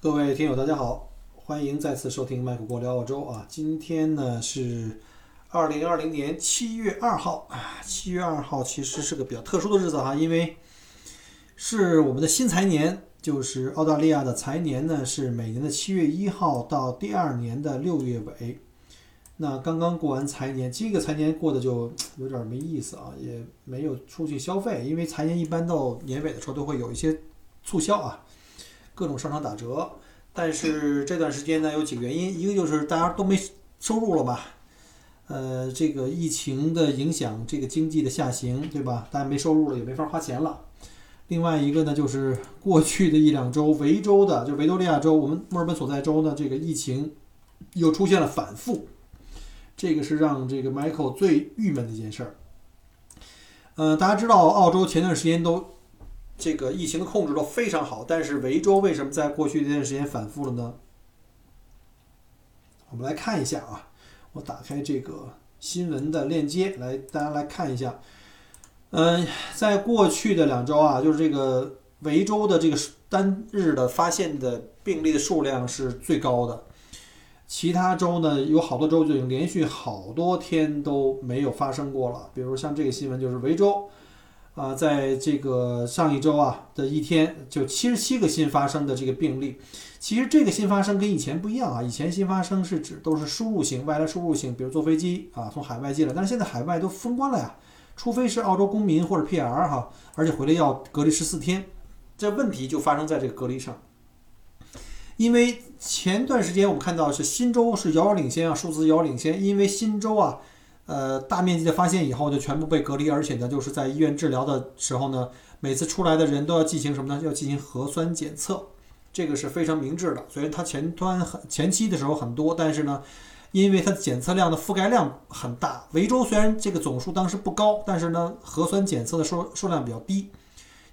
各位听友，大家好，欢迎再次收听麦克国聊澳洲啊。今天呢是二零二零年七月二号啊，七月二号其实是个比较特殊的日子哈，因为是我们的新财年，就是澳大利亚的财年呢是每年的七月一号到第二年的六月尾。那刚刚过完财年，这个财年过得就有点没意思啊，也没有出去消费，因为财年一般到年尾的时候都会有一些促销啊。各种商场打折，但是这段时间呢有几个原因，一个就是大家都没收入了吧，呃，这个疫情的影响，这个经济的下行，对吧？大家没收入了，也没法花钱了。另外一个呢，就是过去的一两周，维州的，就维多利亚州，我们墨尔本所在州呢，这个疫情又出现了反复，这个是让这个 Michael 最郁闷的一件事儿。呃，大家知道，澳洲前段时间都。这个疫情的控制都非常好，但是维州为什么在过去这段时间反复了呢？我们来看一下啊，我打开这个新闻的链接来，大家来看一下。嗯，在过去的两周啊，就是这个维州的这个单日的发现的病例的数量是最高的，其他州呢有好多州就已经连续好多天都没有发生过了，比如像这个新闻就是维州。啊，在这个上一周啊的一天，就七十七个新发生的这个病例。其实这个新发生跟以前不一样啊，以前新发生是指都是输入型、外来输入型，比如坐飞机啊从海外进来，但是现在海外都封关了呀，除非是澳洲公民或者 PR 哈，而且回来要隔离十四天。这问题就发生在这个隔离上，因为前段时间我们看到是新州是遥遥领先啊，数字遥遥领先，因为新州啊。呃，大面积的发现以后就全部被隔离，而且呢，就是在医院治疗的时候呢，每次出来的人都要进行什么呢？要进行核酸检测，这个是非常明智的。虽然它前端很前期的时候很多，但是呢，因为它检测量的覆盖量很大，维州虽然这个总数当时不高，但是呢，核酸检测的数数量比较低，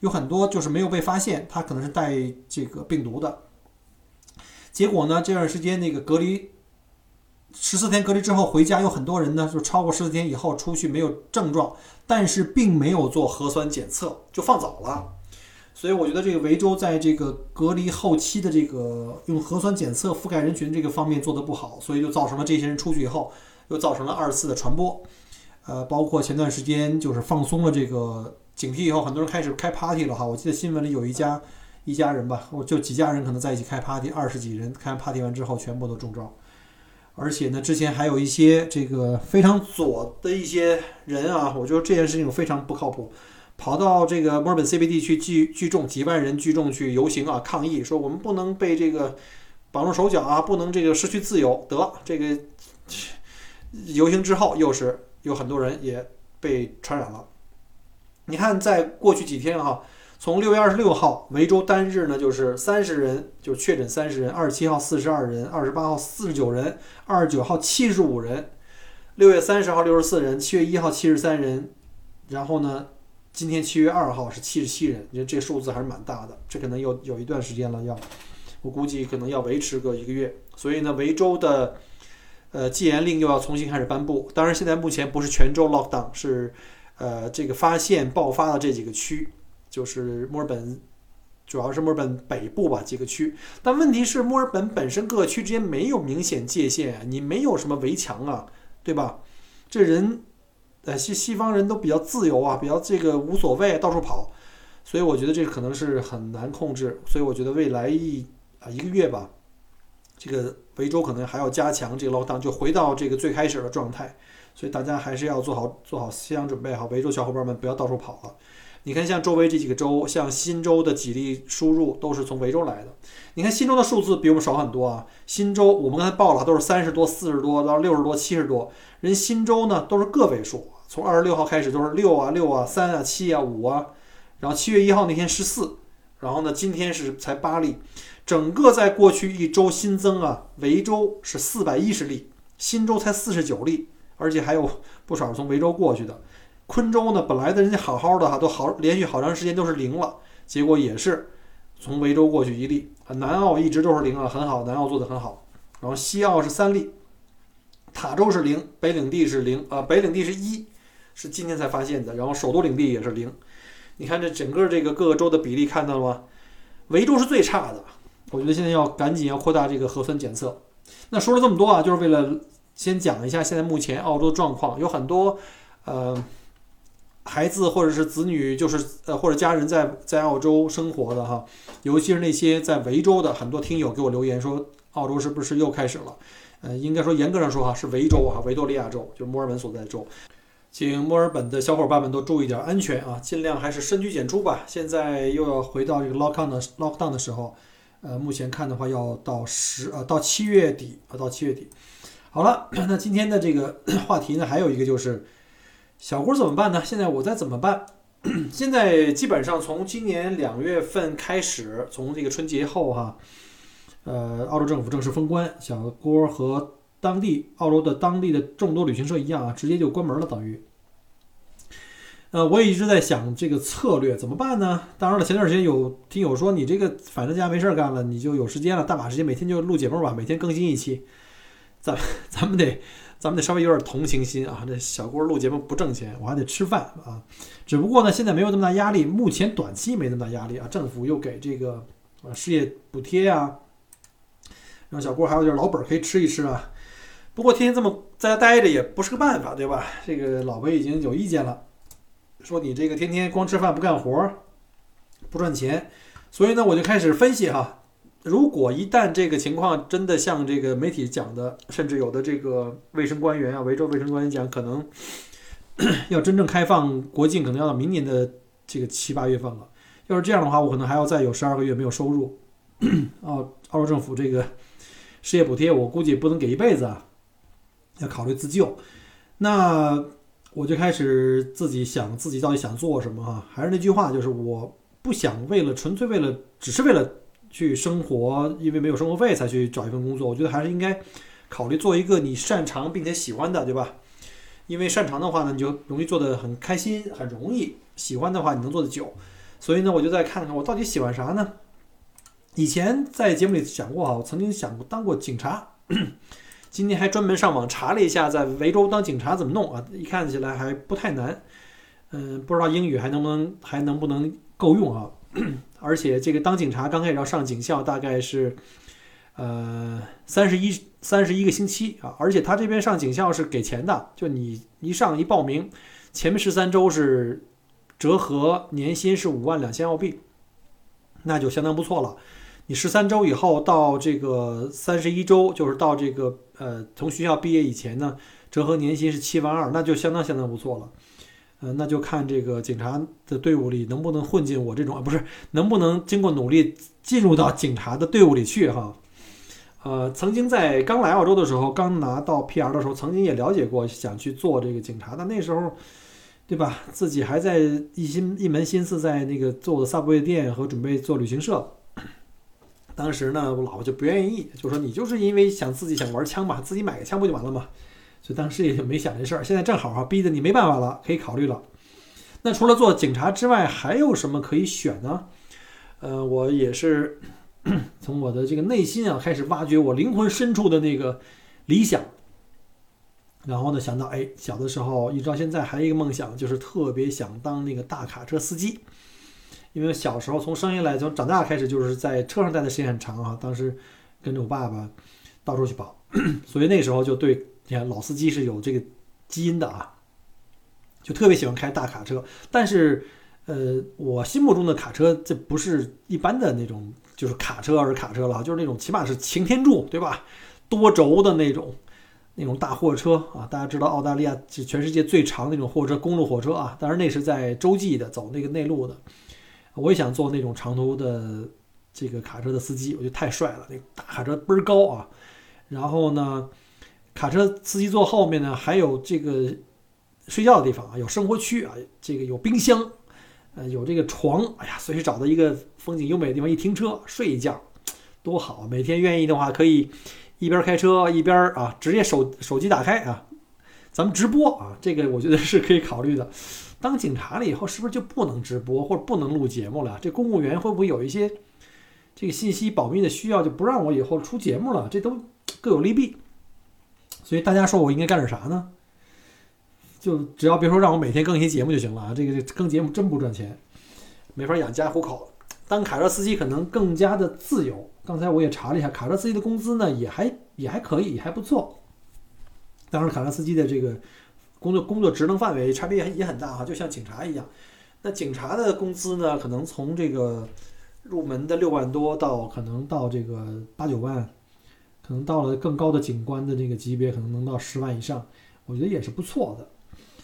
有很多就是没有被发现，它可能是带这个病毒的。结果呢，这段时间那个隔离。十四天隔离之后回家，有很多人呢，就超过十四天以后出去没有症状，但是并没有做核酸检测，就放早了。所以我觉得这个维州在这个隔离后期的这个用核酸检测覆盖人群这个方面做得不好，所以就造成了这些人出去以后又造成了二次的传播。呃，包括前段时间就是放松了这个警惕以后，很多人开始开 party 了哈。我记得新闻里有一家一家人吧，我就几家人可能在一起开 party，二十几人开 party 完之后全部都中招。而且呢，之前还有一些这个非常左的一些人啊，我觉得这件事情非常不靠谱，跑到这个墨尔本 CBD 去聚聚众，几万人聚众去游行啊，抗议说我们不能被这个绑住手脚啊，不能这个失去自由。得这个游行之后，又是有很多人也被传染了。你看，在过去几天哈。从六月二十六号，维州单日呢就是三十人，就确诊三十人；二十七号四十二人，二十八号四十九人，二十九号七十五人，六月三十号六十四人，七月一号七十三人，然后呢，今天七月二号是七十七人。你看这数字还是蛮大的，这可能有有一段时间了，要我估计可能要维持个一个月。所以呢，维州的呃戒严令又要重新开始颁布。当然，现在目前不是全州 lockdown，是呃这个发现爆发的这几个区。就是墨尔本，主要是墨尔本北部吧几个区，但问题是墨尔本本身各个区之间没有明显界限，你没有什么围墙啊，对吧？这人，呃西西方人都比较自由啊，比较这个无所谓，到处跑，所以我觉得这可能是很难控制，所以我觉得未来一啊一个月吧，这个维州可能还要加强这个 lockdown，就回到这个最开始的状态，所以大家还是要做好做好思想准备，好维州小伙伴们不要到处跑了。你看，像周围这几个州，像新州的几例输入都是从维州来的。你看新州的数字比我们少很多啊。新州我们刚才报了，都是三十多、四十多到六十多、七十多。人新州呢都是个位数，从二十六号开始都是六啊、六啊、三啊、七啊、五啊。然后七月一号那天十四，然后呢今天是才八例。整个在过去一周新增啊，维州是四百一十例，新州才四十九例，而且还有不少是从维州过去的。昆州呢，本来的人家好好的哈，都好连续好长时间都是零了，结果也是从维州过去一例啊。南澳一直都是零啊，很好，南澳做的很好。然后西澳是三例，塔州是零，北领地是零啊，北领地是一，是今天才发现的。然后首都领地也是零。你看这整个这个各个州的比例看到了吗？维州是最差的。我觉得现在要赶紧要扩大这个核酸检测。那说了这么多啊，就是为了先讲一下现在目前澳洲的状况，有很多呃孩子或者是子女，就是呃或者家人在在澳洲生活的哈，尤其是那些在维州的很多听友给我留言说，澳洲是不是又开始了？呃，应该说严格上说哈是维州哈，维多利亚州就是墨尔本所在的州。请墨尔本的小伙伴们都注意点安全啊，尽量还是深居简出吧。现在又要回到这个 lockdown 的 lockdown 的时候，呃，目前看的话要到十呃到七月底啊，到七月底。好了，那今天的这个话题呢，还有一个就是小郭怎么办呢？现在我在怎么办？现在基本上从今年两月份开始，从这个春节后哈，呃，澳洲政府正式封关，小郭和。当地澳洲的当地的众多旅行社一样啊，直接就关门了，等于。呃，我也一直在想这个策略怎么办呢？当然了，前段时间有听友说你这个反正家没事干了，你就有时间了，大把时间，每天就录节目吧，每天更新一期。咱咱们得咱们得稍微有点同情心啊！这小郭录节目不挣钱，我还得吃饭啊。只不过呢，现在没有那么大压力，目前短期没那么大压力啊。政府又给这个啊失业补贴啊，让小郭还有点老本可以吃一吃啊。不过天天这么在家待着也不是个办法，对吧？这个老婆已经有意见了，说你这个天天光吃饭不干活，不赚钱。所以呢，我就开始分析哈，如果一旦这个情况真的像这个媒体讲的，甚至有的这个卫生官员啊，维州卫生官员讲，可能要真正开放国境，可能要到明年的这个七八月份了。要是这样的话，我可能还要再有十二个月没有收入。澳澳洲政府这个失业补贴，我估计不能给一辈子啊。要考虑自救，那我就开始自己想自己到底想做什么哈？还是那句话，就是我不想为了纯粹为了只是为了去生活，因为没有生活费才去找一份工作。我觉得还是应该考虑做一个你擅长并且喜欢的，对吧？因为擅长的话呢，你就容易做得很开心，很容易；喜欢的话，你能做得久。所以呢，我就再看看我到底喜欢啥呢？以前在节目里讲过哈，我曾经想过当过警察。今天还专门上网查了一下，在维州当警察怎么弄啊？一看起来还不太难，嗯，不知道英语还能不能还能不能够用啊？而且这个当警察刚开始要上警校，大概是呃三十一三十一个星期啊，而且他这边上警校是给钱的，就你一上一报名，前面十三周是折合年薪是五万两千澳币，那就相当不错了。你十三周以后到这个三十一周，就是到这个呃从学校毕业以前呢，折合年薪是七万二，那就相当相当不错了。那就看这个警察的队伍里能不能混进我这种啊，不是能不能经过努力进入到警察的队伍里去哈。呃，曾经在刚来澳洲的时候，刚拿到 PR 的时候，曾经也了解过想去做这个警察，但那时候，对吧？自己还在一心一门心思在那个做我的 Subway 店和准备做旅行社。当时呢，我老婆就不愿意，就说你就是因为想自己想玩枪嘛，自己买个枪不就完了嘛？所以当时也就没想这事儿。现在正好哈，逼得你没办法了，可以考虑了。那除了做警察之外，还有什么可以选呢？呃，我也是 从我的这个内心啊开始挖掘我灵魂深处的那个理想，然后呢想到，哎，小的时候一直到现在还有一个梦想，就是特别想当那个大卡车司机。因为小时候从生下来从长大开始就是在车上待的时间很长啊，当时跟着我爸爸到处去跑，所以那时候就对你看老司机是有这个基因的啊，就特别喜欢开大卡车。但是，呃，我心目中的卡车这不是一般的那种，就是卡车而卡车了，就是那种起码是擎天柱对吧？多轴的那种那种大货车啊，大家知道澳大利亚是全世界最长那种货车，公路火车啊，当然那是在洲际的，走那个内陆的。我也想做那种长途的这个卡车的司机，我觉得太帅了。那个大卡车倍儿高啊，然后呢，卡车司机座后面呢还有这个睡觉的地方啊，有生活区啊，这个有冰箱，呃，有这个床。哎呀，随时找到一个风景优美的地方一停车睡一觉，多好！每天愿意的话可以一边开车一边啊，直接手手机打开啊，咱们直播啊，这个我觉得是可以考虑的。当警察了以后，是不是就不能直播或者不能录节目了？这公务员会不会有一些这个信息保密的需要，就不让我以后出节目了？这都各有利弊。所以大家说我应该干点啥呢？就只要别说让我每天更新节目就行了啊！这个这更节目真不赚钱，没法养家糊口。当卡车司机可能更加的自由，刚才我也查了一下，卡车司机的工资呢也还也还可以，也还不错。当然，卡车司机的这个工作工作职能范围差别也也很大哈，就像警察一样。那警察的工资呢，可能从这个入门的六万多到可能到这个八九万，可能到了更高的警官的这个级别，可能能到十万以上，我觉得也是不错的。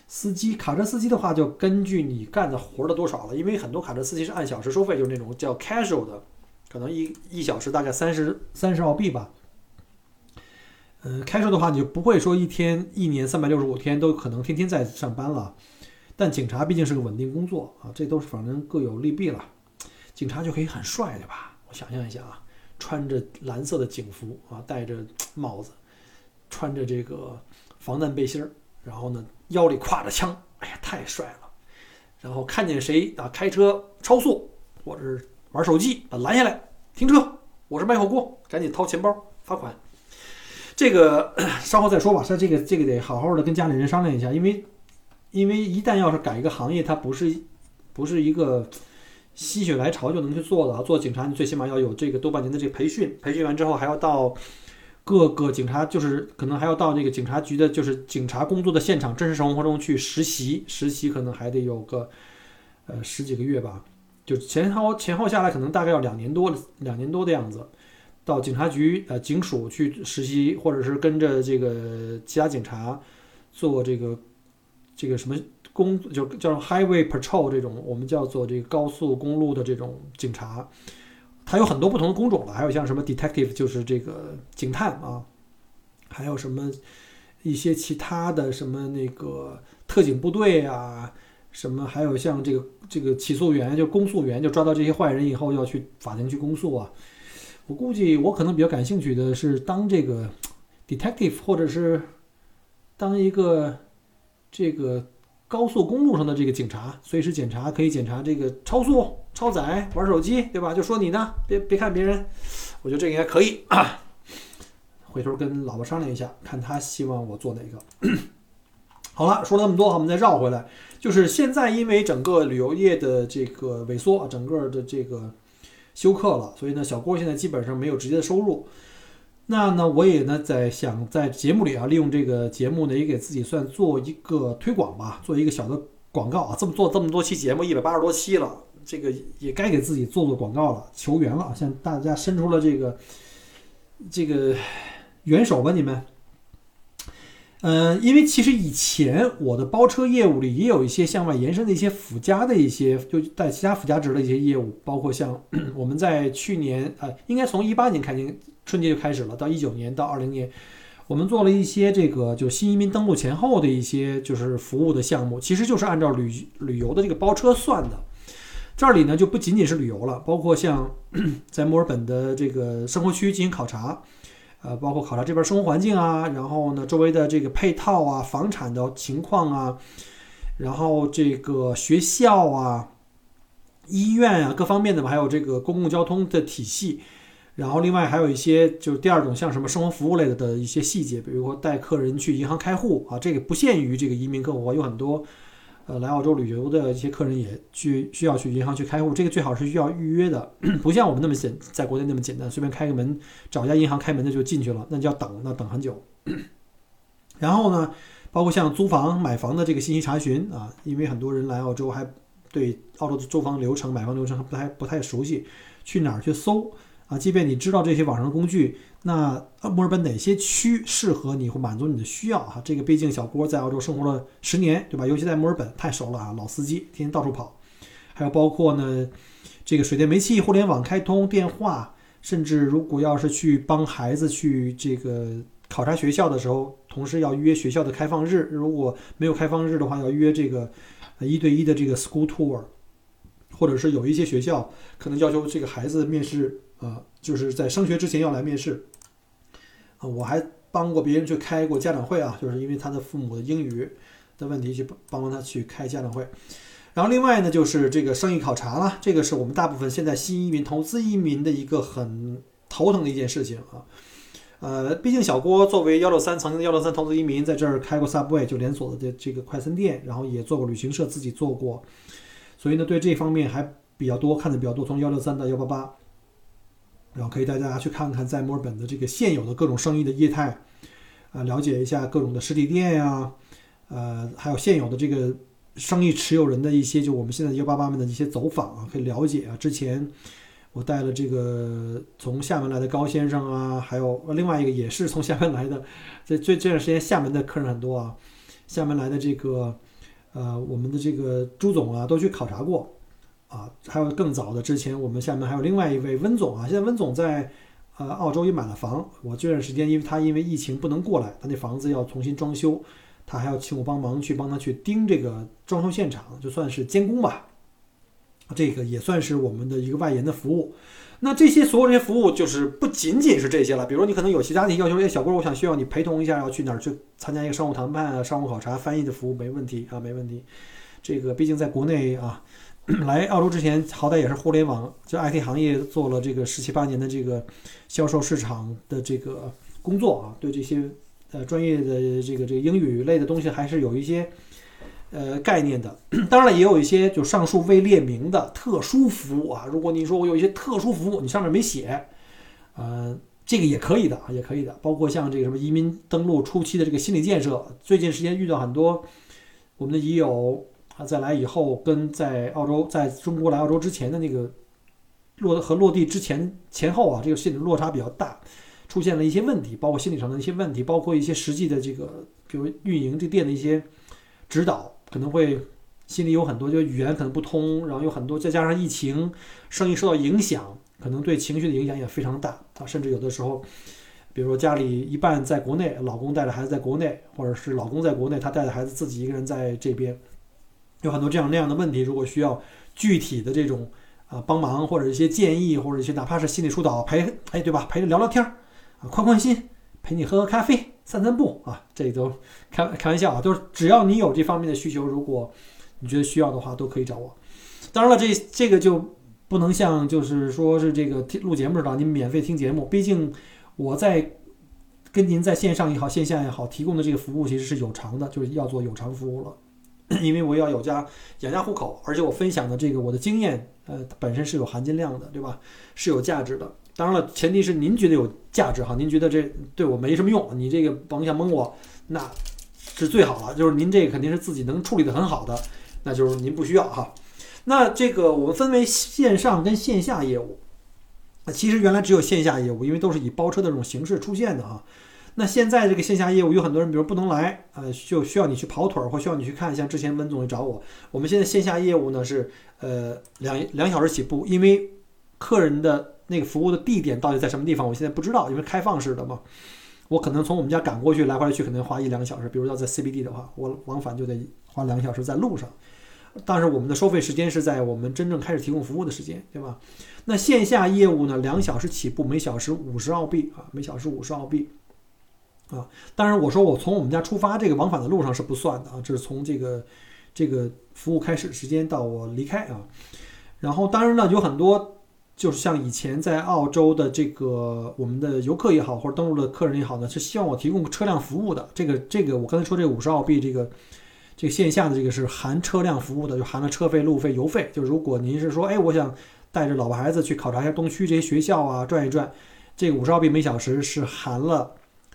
司机卡车司机的话，就根据你干的活的多少了，因为很多卡车司机是按小时收费，就是那种叫 casual 的，可能一一小时大概三十三十澳币吧。嗯，casual 的话，你就不会说一天一年三百六十五天都可能天天在上班了。但警察毕竟是个稳定工作啊，这都是反正各有利弊了。警察就可以很帅对吧？我想象一下啊，穿着蓝色的警服啊，戴着帽子，穿着这个防弹背心儿，然后呢腰里挎着枪，哎呀太帅了。然后看见谁啊开车超速或者是玩手机，把拦下来停车，我是卖火锅，赶紧掏钱包罚款。这个 稍后再说吧，说这个这个得好好的跟家里人商量一下，因为。因为一旦要是改一个行业，它不是不是一个心血来潮就能去做的啊。做警察，你最起码要有这个多半年的这个培训，培训完之后还要到各个警察，就是可能还要到那个警察局的，就是警察工作的现场真实生活中去实习。实习可能还得有个呃十几个月吧，就前后前后下来可能大概要两年多两年多的样子。到警察局呃警署去实习，或者是跟着这个其他警察做这个。这个什么工就叫 highway patrol 这种，我们叫做这个高速公路的这种警察，它有很多不同的工种了，还有像什么 detective 就是这个警探啊，还有什么一些其他的什么那个特警部队啊，什么还有像这个这个起诉员就公诉员，就抓到这些坏人以后要去法庭去公诉啊。我估计我可能比较感兴趣的是当这个 detective，或者是当一个。这个高速公路上的这个警察随时检查，可以检查这个超速、超载、玩手机，对吧？就说你呢，别别看别人，我觉得这应该可以啊。回头跟老婆商量一下，看他希望我做哪个。好了，说了那么多，我们再绕回来，就是现在因为整个旅游业的这个萎缩，整个的这个休克了，所以呢，小郭现在基本上没有直接的收入。那呢，我也呢在想在节目里啊，利用这个节目呢，也给自己算做一个推广吧，做一个小的广告啊。这么做这么多期节目，一百八十多期了，这个也该给自己做做广告了，求援了，向大家伸出了这个这个援手吧，你们。嗯，因为其实以前我的包车业务里也有一些向外延伸的一些附加的一些，就带其他附加值的一些业务，包括像 我们在去年啊，应该从一八年开始。春节就开始了，到一九年到二零年，我们做了一些这个就新移民登陆前后的一些就是服务的项目，其实就是按照旅旅游的这个包车算的。这里呢就不仅仅是旅游了，包括像 在墨尔本的这个生活区进行考察，呃，包括考察这边生活环境啊，然后呢周围的这个配套啊、房产的情况啊，然后这个学校啊、医院啊各方面的吧，还有这个公共交通的体系。然后，另外还有一些就是第二种，像什么生活服务类的的一些细节，比如说带客人去银行开户啊，这个不限于这个移民客户，有很多呃来澳洲旅游的一些客人也去需要去银行去开户，这个最好是需要预约的，不像我们那么简在国内那么简单，随便开个门找家银行开门的就进去了，那就要等，那等很久。然后呢，包括像租房、买房的这个信息查询啊，因为很多人来澳洲还对澳洲的租房流程、买房流程还不太不太熟悉，去哪儿去搜？啊，即便你知道这些网上的工具，那墨尔本哪些区适合你或满足你的需要？哈，这个毕竟小郭在澳洲生活了十年，对吧？尤其在墨尔本太熟了啊，老司机，天天到处跑。还有包括呢，这个水电煤气、互联网开通、电话，甚至如果要是去帮孩子去这个考察学校的时候，同时要约学校的开放日，如果没有开放日的话，要约这个一对一的这个 school tour，或者是有一些学校可能要求这个孩子面试。啊，就是在升学之前要来面试，啊，我还帮过别人去开过家长会啊，就是因为他的父母的英语的问题，去帮帮他去开家长会。然后另外呢，就是这个生意考察了，这个是我们大部分现在新移民、投资移民的一个很头疼的一件事情啊。呃，毕竟小郭作为幺六三曾经的幺六三投资移民，在这儿开过 Subway 就连锁的这这个快餐店，然后也做过旅行社，自己做过，所以呢，对这方面还比较多，看的比较多，从幺六三到幺八八。然后可以带大家去看看在墨尔本的这个现有的各种生意的业态，啊，了解一下各种的实体店呀，呃，还有现有的这个生意持有人的一些，就我们现在幺八八们的一些走访啊，可以了解啊。之前我带了这个从厦门来的高先生啊，还有另外一个也是从厦门来的，这这这段时间厦门的客人很多啊，厦门来的这个呃我们的这个朱总啊，都去考察过。啊，还有更早的，之前我们厦门还有另外一位温总啊，现在温总在呃澳洲也买了房。我这段时间，因为他因为疫情不能过来，他那房子要重新装修，他还要请我帮忙去帮他去盯这个装修现场，就算是监工吧。这个也算是我们的一个外延的服务。那这些所有这些服务，就是不仅仅是这些了。比如说你可能有其他的要求，哎，小郭，我想需要你陪同一下，要去哪儿去参加一个商务谈判啊、商务考察、翻译的服务，没问题啊，没问题。这个毕竟在国内啊。来澳洲之前，好歹也是互联网就 IT 行业做了这个十七八年的这个销售市场的这个工作啊，对这些呃专业的这个这个英语类的东西还是有一些呃概念的。当然了，也有一些就上述未列明的特殊服务啊。如果你说我有一些特殊服务，你上面没写，呃，这个也可以的啊，也可以的。包括像这个什么移民登陆初期的这个心理建设，最近时间遇到很多我们的已友。再来以后跟在澳洲，在中国来澳洲之前的那个落和落地之前前后啊，这个心理落差比较大，出现了一些问题，包括心理上的一些问题，包括一些实际的这个，比如运营这店的一些指导，可能会心里有很多，就语言可能不通，然后有很多，再加上疫情，生意受到影响，可能对情绪的影响也非常大啊，甚至有的时候，比如说家里一半在国内，老公带着孩子在国内，或者是老公在国内，他带着孩子自己一个人在这边。有很多这样那样的问题，如果需要具体的这种啊帮忙，或者一些建议，或者一些哪怕是心理疏导陪，哎，对吧？陪着聊聊天儿啊，宽宽心，陪你喝喝咖啡，散散步啊，这都开开玩笑啊，就是只要你有这方面的需求，如果你觉得需要的话，都可以找我。当然了，这这个就不能像就是说是这个听录节目似的，你免费听节目。毕竟我在跟您在线上也好，线下也好，提供的这个服务其实是有偿的，就是要做有偿服务了。因为我要有家养家糊口，而且我分享的这个我的经验，呃，本身是有含金量的，对吧？是有价值的。当然了，前提是您觉得有价值哈，您觉得这对我没什么用，你这个甭想蒙我，那是最好了。就是您这个肯定是自己能处理的很好的，那就是您不需要哈。那这个我们分为线上跟线下业务，其实原来只有线下业务，因为都是以包车的这种形式出现的啊。那现在这个线下业务有很多人，比如不能来，呃，就需要你去跑腿儿，或需要你去看。像之前温总找我，我们现在线下业务呢是，呃，两两小时起步，因为客人的那个服务的地点到底在什么地方，我现在不知道，因为开放式的嘛，我可能从我们家赶过去，来回来去可能花一两个小时。比如要在 CBD 的话，我往返就得花两个小时在路上。但是我们的收费时间是在我们真正开始提供服务的时间，对吧？那线下业务呢，两小时起步，每小时五十澳币啊，每小时五十澳币。啊，当然，我说我从我们家出发，这个往返的路上是不算的啊，这是从这个这个服务开始时间到我离开啊。然后，当然呢，有很多就是像以前在澳洲的这个我们的游客也好，或者登陆的客人也好呢，是希望我提供车辆服务的。这个这个，我刚才说这五十澳币，这个这个线下的这个是含车辆服务的，就含了车费、路费、油费。就如果您是说，哎，我想带着老婆孩子去考察一下东区这些学校啊，转一转，这个五十澳币每小时是含了。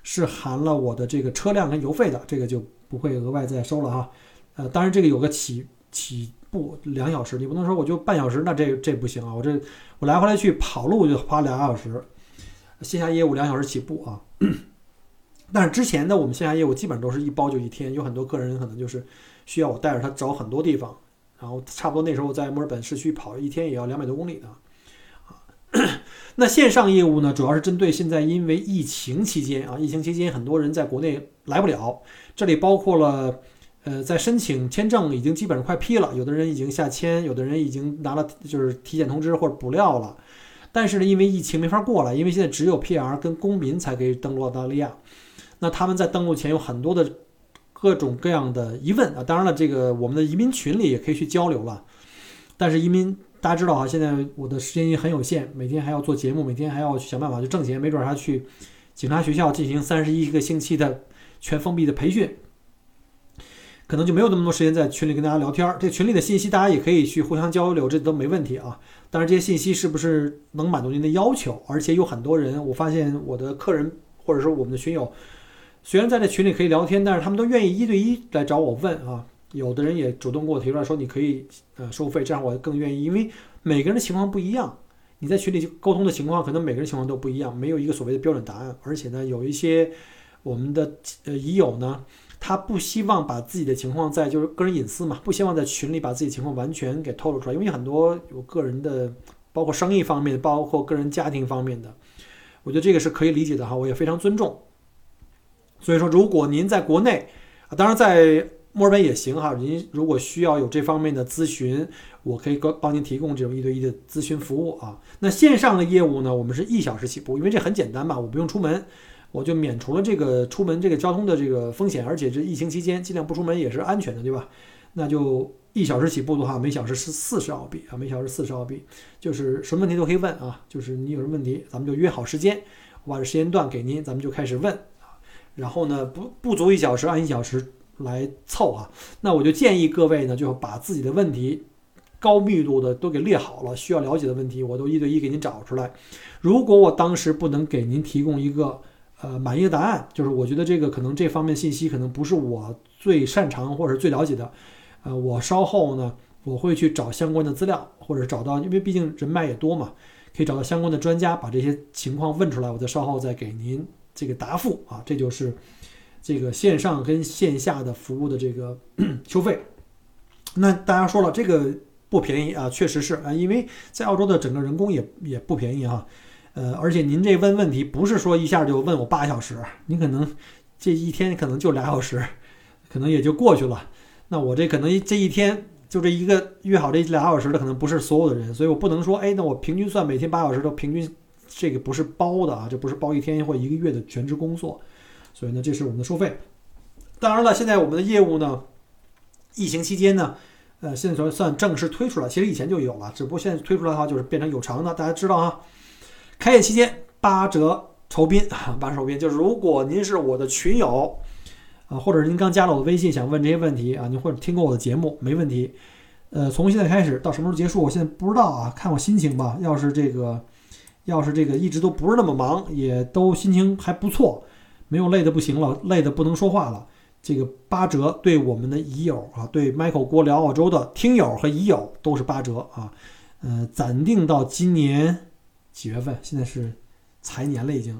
是含了我的这个车辆跟油费的，这个就不会额外再收了哈。呃，当然这个有个起起步两小时，你不能说我就半小时，那这这不行啊。我这我来回来去跑路就花两小时，线下业务两小时起步啊。但是之前的我们线下业务基本上都是一包就一天，有很多客人可能就是需要我带着他找很多地方，然后差不多那时候在墨尔本市区跑一天也要两百多公里的。那线上业务呢，主要是针对现在因为疫情期间啊，疫情期间很多人在国内来不了，这里包括了，呃，在申请签证已经基本上快批了，有的人已经下签，有的人已经拿了就是体检通知或者补料了，但是呢，因为疫情没法过来，因为现在只有 PR 跟公民才可以登陆澳大利亚，那他们在登陆前有很多的各种各样的疑问啊，当然了，这个我们的移民群里也可以去交流了，但是移民。大家知道啊，现在我的时间也很有限，每天还要做节目，每天还要想办法去挣钱，没准还要去警察学校进行三十一个星期的全封闭的培训。可能就没有那么多时间在群里跟大家聊天。这群里的信息大家也可以去互相交流，这都没问题啊。当然这些信息是不是能满足您的要求？而且有很多人，我发现我的客人或者说我们的群友，虽然在这群里可以聊天，但是他们都愿意一对一来找我问啊。有的人也主动给我提出来说，你可以呃收费，这样我更愿意，因为每个人的情况不一样。你在群里沟通的情况，可能每个人情况都不一样，没有一个所谓的标准答案。而且呢，有一些我们的呃已友呢，他不希望把自己的情况在就是个人隐私嘛，不希望在群里把自己情况完全给透露出来，因为很多有个人的，包括生意方面的，包括个人家庭方面的，我觉得这个是可以理解的哈，我也非常尊重。所以说，如果您在国内啊，当然在。墨尔本也行哈，您如果需要有这方面的咨询，我可以帮帮您提供这种一对一的咨询服务啊。那线上的业务呢，我们是一小时起步，因为这很简单嘛，我不用出门，我就免除了这个出门这个交通的这个风险，而且这疫情期间尽量不出门也是安全的，对吧？那就一小时起步的话，每小时是四十澳币啊，每小时四十澳币，就是什么问题都可以问啊，就是你有什么问题，咱们就约好时间，我把这时间段给您，咱们就开始问啊。然后呢，不不足一小时，按一小时。来凑啊，那我就建议各位呢，就把自己的问题高密度的都给列好了，需要了解的问题，我都一对一给您找出来。如果我当时不能给您提供一个呃满意的答案，就是我觉得这个可能这方面信息可能不是我最擅长或者最了解的，呃，我稍后呢我会去找相关的资料，或者找到，因为毕竟人脉也多嘛，可以找到相关的专家把这些情况问出来，我再稍后再给您这个答复啊，这就是。这个线上跟线下的服务的这个 收费，那大家说了，这个不便宜啊，确实是啊，因为在澳洲的整个人工也也不便宜哈，呃，而且您这问问题不是说一下就问我八小时，您可能这一天可能就俩小时，可能也就过去了。那我这可能这一天就这一个约好这俩小时的，可能不是所有的人，所以我不能说，哎，那我平均算每天八小时都平均，这个不是包的啊，这不是包一天或一个月的全职工作。所以呢，这是我们的收费。当然了，现在我们的业务呢，疫情期间呢，呃，现在算算正式推出来。其实以前就有了，只不过现在推出来的话，就是变成有偿的。大家知道哈，开业期间八折酬宾啊，八折酬宾就是如果您是我的群友啊，或者您刚加了我的微信，想问这些问题啊，您或者听过我的节目，没问题。呃，从现在开始到什么时候结束，我现在不知道啊，看我心情吧。要是这个，要是这个一直都不是那么忙，也都心情还不错。没有累的不行了，累的不能说话了。这个八折对我们的已友啊，对 Michael 郭聊澳洲的听友和已友都是八折啊。呃，暂定到今年几月份？现在是财年了已经。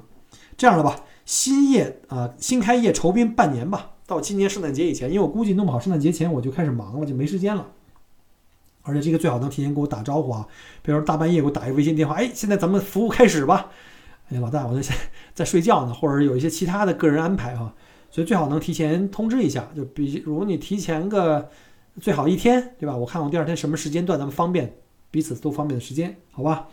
这样了吧，新业啊，新开业酬宾半年吧，到今年圣诞节以前，因为我估计弄不好圣诞节前我就开始忙了，就没时间了。而且这个最好能提前给我打招呼啊，比如说大半夜给我打一个微信电话，哎，现在咱们服务开始吧。哎，老大，我在在睡觉呢，或者有一些其他的个人安排哈，所以最好能提前通知一下，就比如你提前个最好一天，对吧？我看我第二天什么时间段咱们方便，彼此都方便的时间，好吧？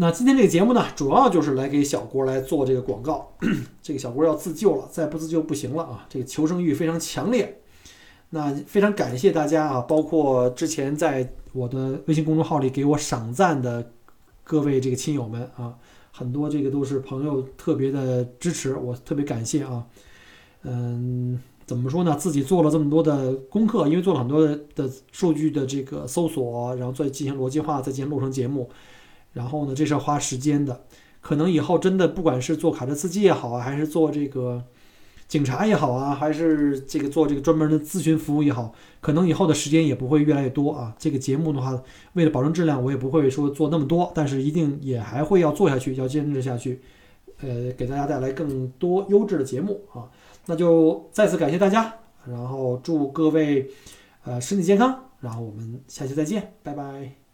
那今天这个节目呢，主要就是来给小郭来做这个广告，这个小郭要自救了，再不自救不行了啊！这个求生欲非常强烈，那非常感谢大家啊，包括之前在我的微信公众号里给我赏赞的各位这个亲友们啊。很多这个都是朋友特别的支持，我特别感谢啊。嗯，怎么说呢？自己做了这么多的功课，因为做了很多的的数据的这个搜索，然后再进行逻辑化，再进行录成节目。然后呢，这是要花时间的。可能以后真的不管是做卡车司机也好啊，还是做这个。警察也好啊，还是这个做这个专门的咨询服务也好，可能以后的时间也不会越来越多啊。这个节目的话，为了保证质量，我也不会说做那么多，但是一定也还会要做下去，要坚持下去，呃，给大家带来更多优质的节目啊。那就再次感谢大家，然后祝各位呃身体健康，然后我们下期再见，拜拜。